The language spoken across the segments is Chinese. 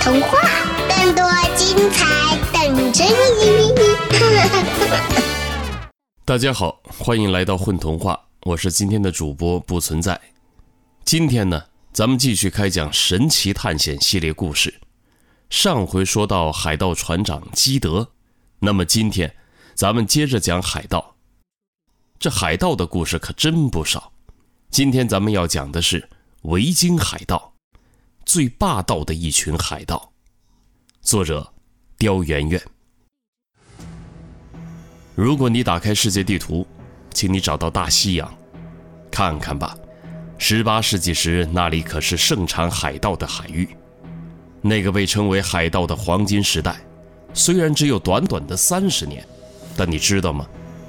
童话，更多精彩等着你！大家好，欢迎来到混童话，我是今天的主播不存在。今天呢，咱们继续开讲神奇探险系列故事。上回说到海盗船长基德，那么今天咱们接着讲海盗。这海盗的故事可真不少。今天咱们要讲的是维京海盗，最霸道的一群海盗。作者：刁媛媛。如果你打开世界地图，请你找到大西洋，看看吧。十八世纪时，那里可是盛产海盗的海域。那个被称为海盗的黄金时代，虽然只有短短的三十年，但你知道吗？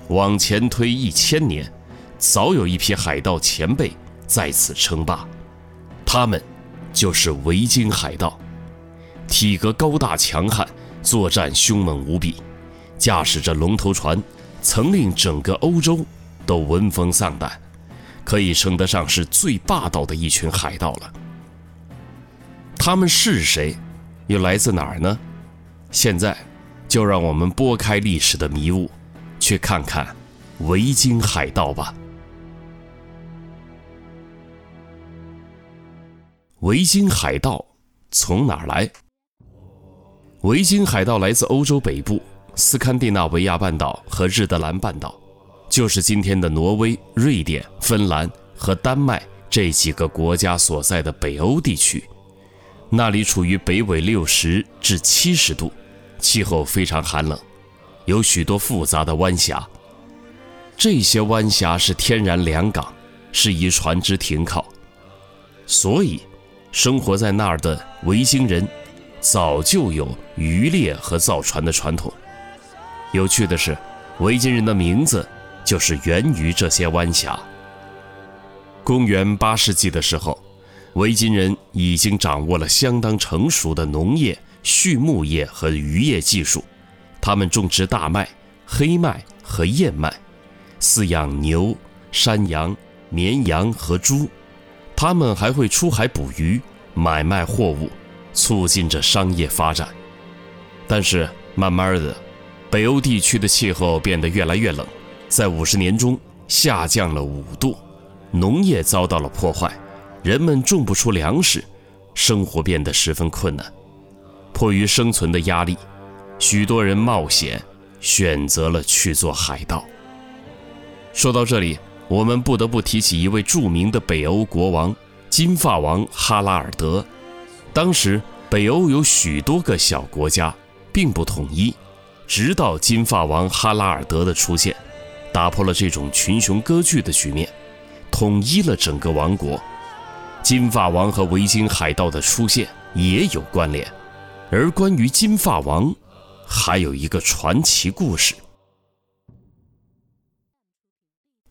往前推一千年，早有一批海盗前辈在此称霸，他们就是维京海盗。体格高大强悍，作战凶猛无比，驾驶着龙头船，曾令整个欧洲都闻风丧胆，可以称得上是最霸道的一群海盗了。他们是谁，又来自哪儿呢？现在，就让我们拨开历史的迷雾。去看看维京海盗吧。维京海盗从哪儿来？维京海盗来自欧洲北部斯堪的纳维亚半岛和日德兰半岛，就是今天的挪威、瑞典、芬兰和丹麦这几个国家所在的北欧地区。那里处于北纬六十至七十度，气候非常寒冷。有许多复杂的湾峡，这些湾峡是天然良港，适宜船只停靠，所以生活在那儿的维京人早就有渔猎和造船的传统。有趣的是，维京人的名字就是源于这些湾峡。公元八世纪的时候，维京人已经掌握了相当成熟的农业、畜牧业和渔业技术。他们种植大麦、黑麦和燕麦，饲养牛、山羊、绵羊和猪。他们还会出海捕鱼、买卖货物，促进着商业发展。但是慢慢的，北欧地区的气候变得越来越冷，在五十年中下降了五度，农业遭到了破坏，人们种不出粮食，生活变得十分困难。迫于生存的压力。许多人冒险，选择了去做海盗。说到这里，我们不得不提起一位著名的北欧国王——金发王哈拉尔德。当时，北欧有许多个小国家，并不统一。直到金发王哈拉尔德的出现，打破了这种群雄割据的局面，统一了整个王国。金发王和维京海盗的出现也有关联。而关于金发王，还有一个传奇故事：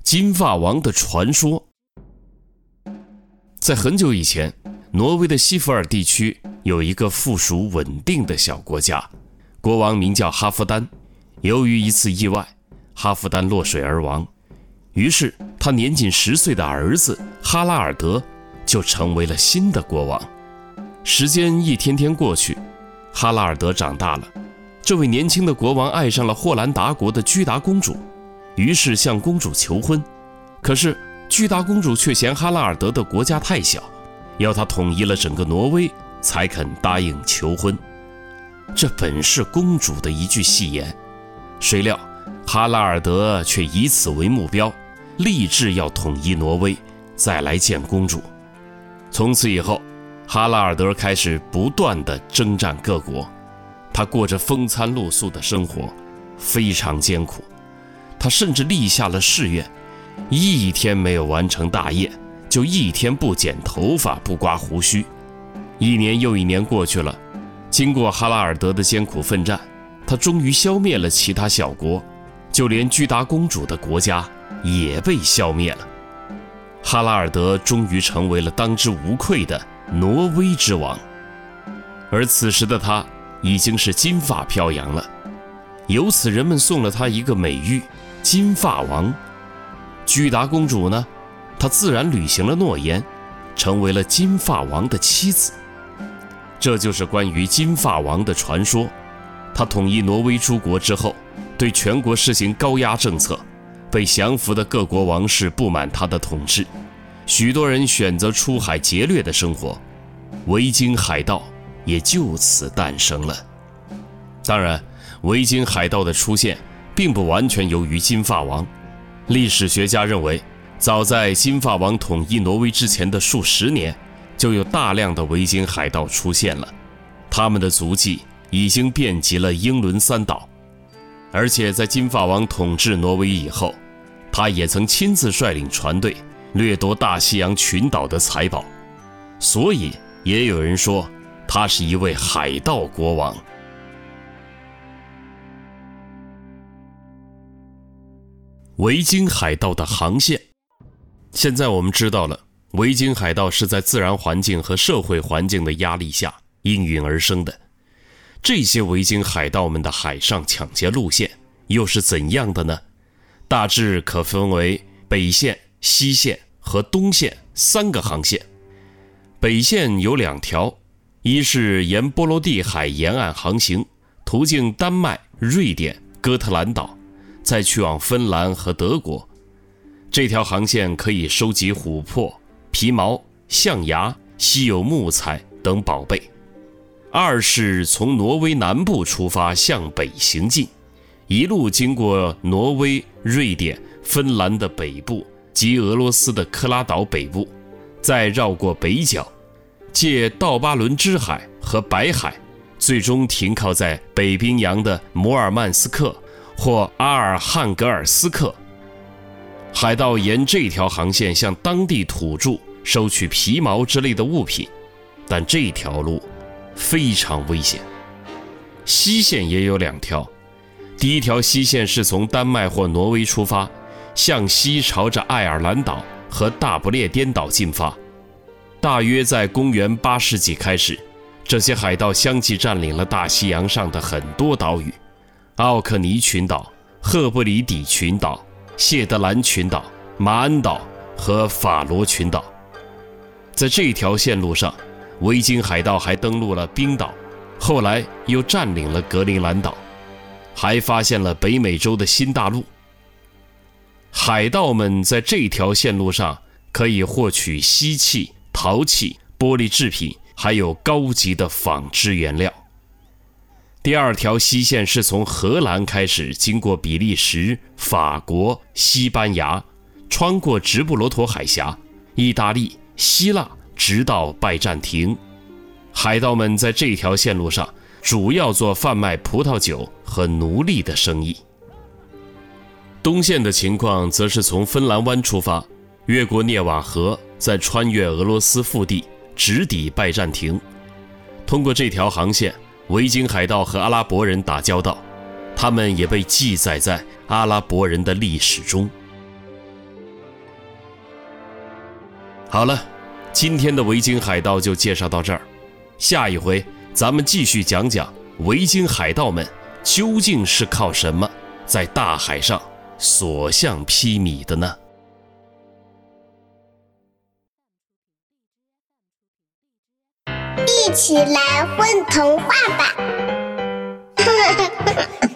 金发王的传说。在很久以前，挪威的西弗尔地区有一个附属稳定的小国家，国王名叫哈夫丹。由于一次意外，哈夫丹落水而亡，于是他年仅十岁的儿子哈拉尔德就成为了新的国王。时间一天天过去，哈拉尔德长大了。这位年轻的国王爱上了霍兰达国的居达公主，于是向公主求婚。可是巨达公主却嫌哈拉尔德的国家太小，要他统一了整个挪威才肯答应求婚。这本是公主的一句戏言，谁料哈拉尔德却以此为目标，立志要统一挪威，再来见公主。从此以后，哈拉尔德开始不断的征战各国。他过着风餐露宿的生活，非常艰苦。他甚至立下了誓愿：一天没有完成大业，就一天不剪头发、不刮胡须。一年又一年过去了，经过哈拉尔德的艰苦奋战，他终于消灭了其他小国，就连居达公主的国家也被消灭了。哈拉尔德终于成为了当之无愧的挪威之王，而此时的他。已经是金发飘扬了，由此人们送了他一个美誉——金发王。居达公主呢，她自然履行了诺言，成为了金发王的妻子。这就是关于金发王的传说。他统一挪威诸国之后，对全国实行高压政策，被降服的各国王室不满他的统治，许多人选择出海劫掠的生活，维京海盗也就此诞生了。当然，维京海盗的出现并不完全由于金发王。历史学家认为，早在金发王统一挪威之前的数十年，就有大量的维京海盗出现了，他们的足迹已经遍及了英伦三岛。而且在金发王统治挪威以后，他也曾亲自率领船队掠夺大西洋群岛的财宝，所以也有人说他是一位海盗国王。维京海盗的航线，现在我们知道了，维京海盗是在自然环境和社会环境的压力下应运而生的。这些维京海盗们的海上抢劫路线又是怎样的呢？大致可分为北线、西线和东线三个航线。北线有两条，一是沿波罗的海沿岸航行，途径丹麦、瑞典、哥特兰岛。再去往芬兰和德国，这条航线可以收集琥珀、皮毛、象牙、稀有木材等宝贝。二是从挪威南部出发向北行进，一路经过挪威、瑞典、芬兰的北部及俄罗斯的克拉岛北部，再绕过北角，借道巴伦支海和白海，最终停靠在北冰洋的摩尔曼斯克。或阿尔汉格尔斯克，海盗沿这条航线向当地土著收取皮毛之类的物品，但这条路非常危险。西线也有两条，第一条西线是从丹麦或挪威出发，向西朝着爱尔兰岛和大不列颠岛进发。大约在公元八世纪开始，这些海盗相继占领了大西洋上的很多岛屿。奥克尼群岛、赫布里底群岛、谢德兰群岛、马恩岛和法罗群岛，在这条线路上，维京海盗还登陆了冰岛，后来又占领了格陵兰岛，还发现了北美洲的新大陆。海盗们在这条线路上可以获取锡器、陶器、玻璃制品，还有高级的纺织原料。第二条西线是从荷兰开始，经过比利时、法国、西班牙，穿过直布罗陀海峡、意大利、希腊，直到拜占庭。海盗们在这条线路上主要做贩卖葡萄酒和奴隶的生意。东线的情况则是从芬兰湾出发，越过涅瓦河，再穿越俄罗斯腹地，直抵拜占庭。通过这条航线。维京海盗和阿拉伯人打交道，他们也被记载在阿拉伯人的历史中。好了，今天的维京海盗就介绍到这儿，下一回咱们继续讲讲维京海盗们究竟是靠什么在大海上所向披靡的呢？起来混童话吧！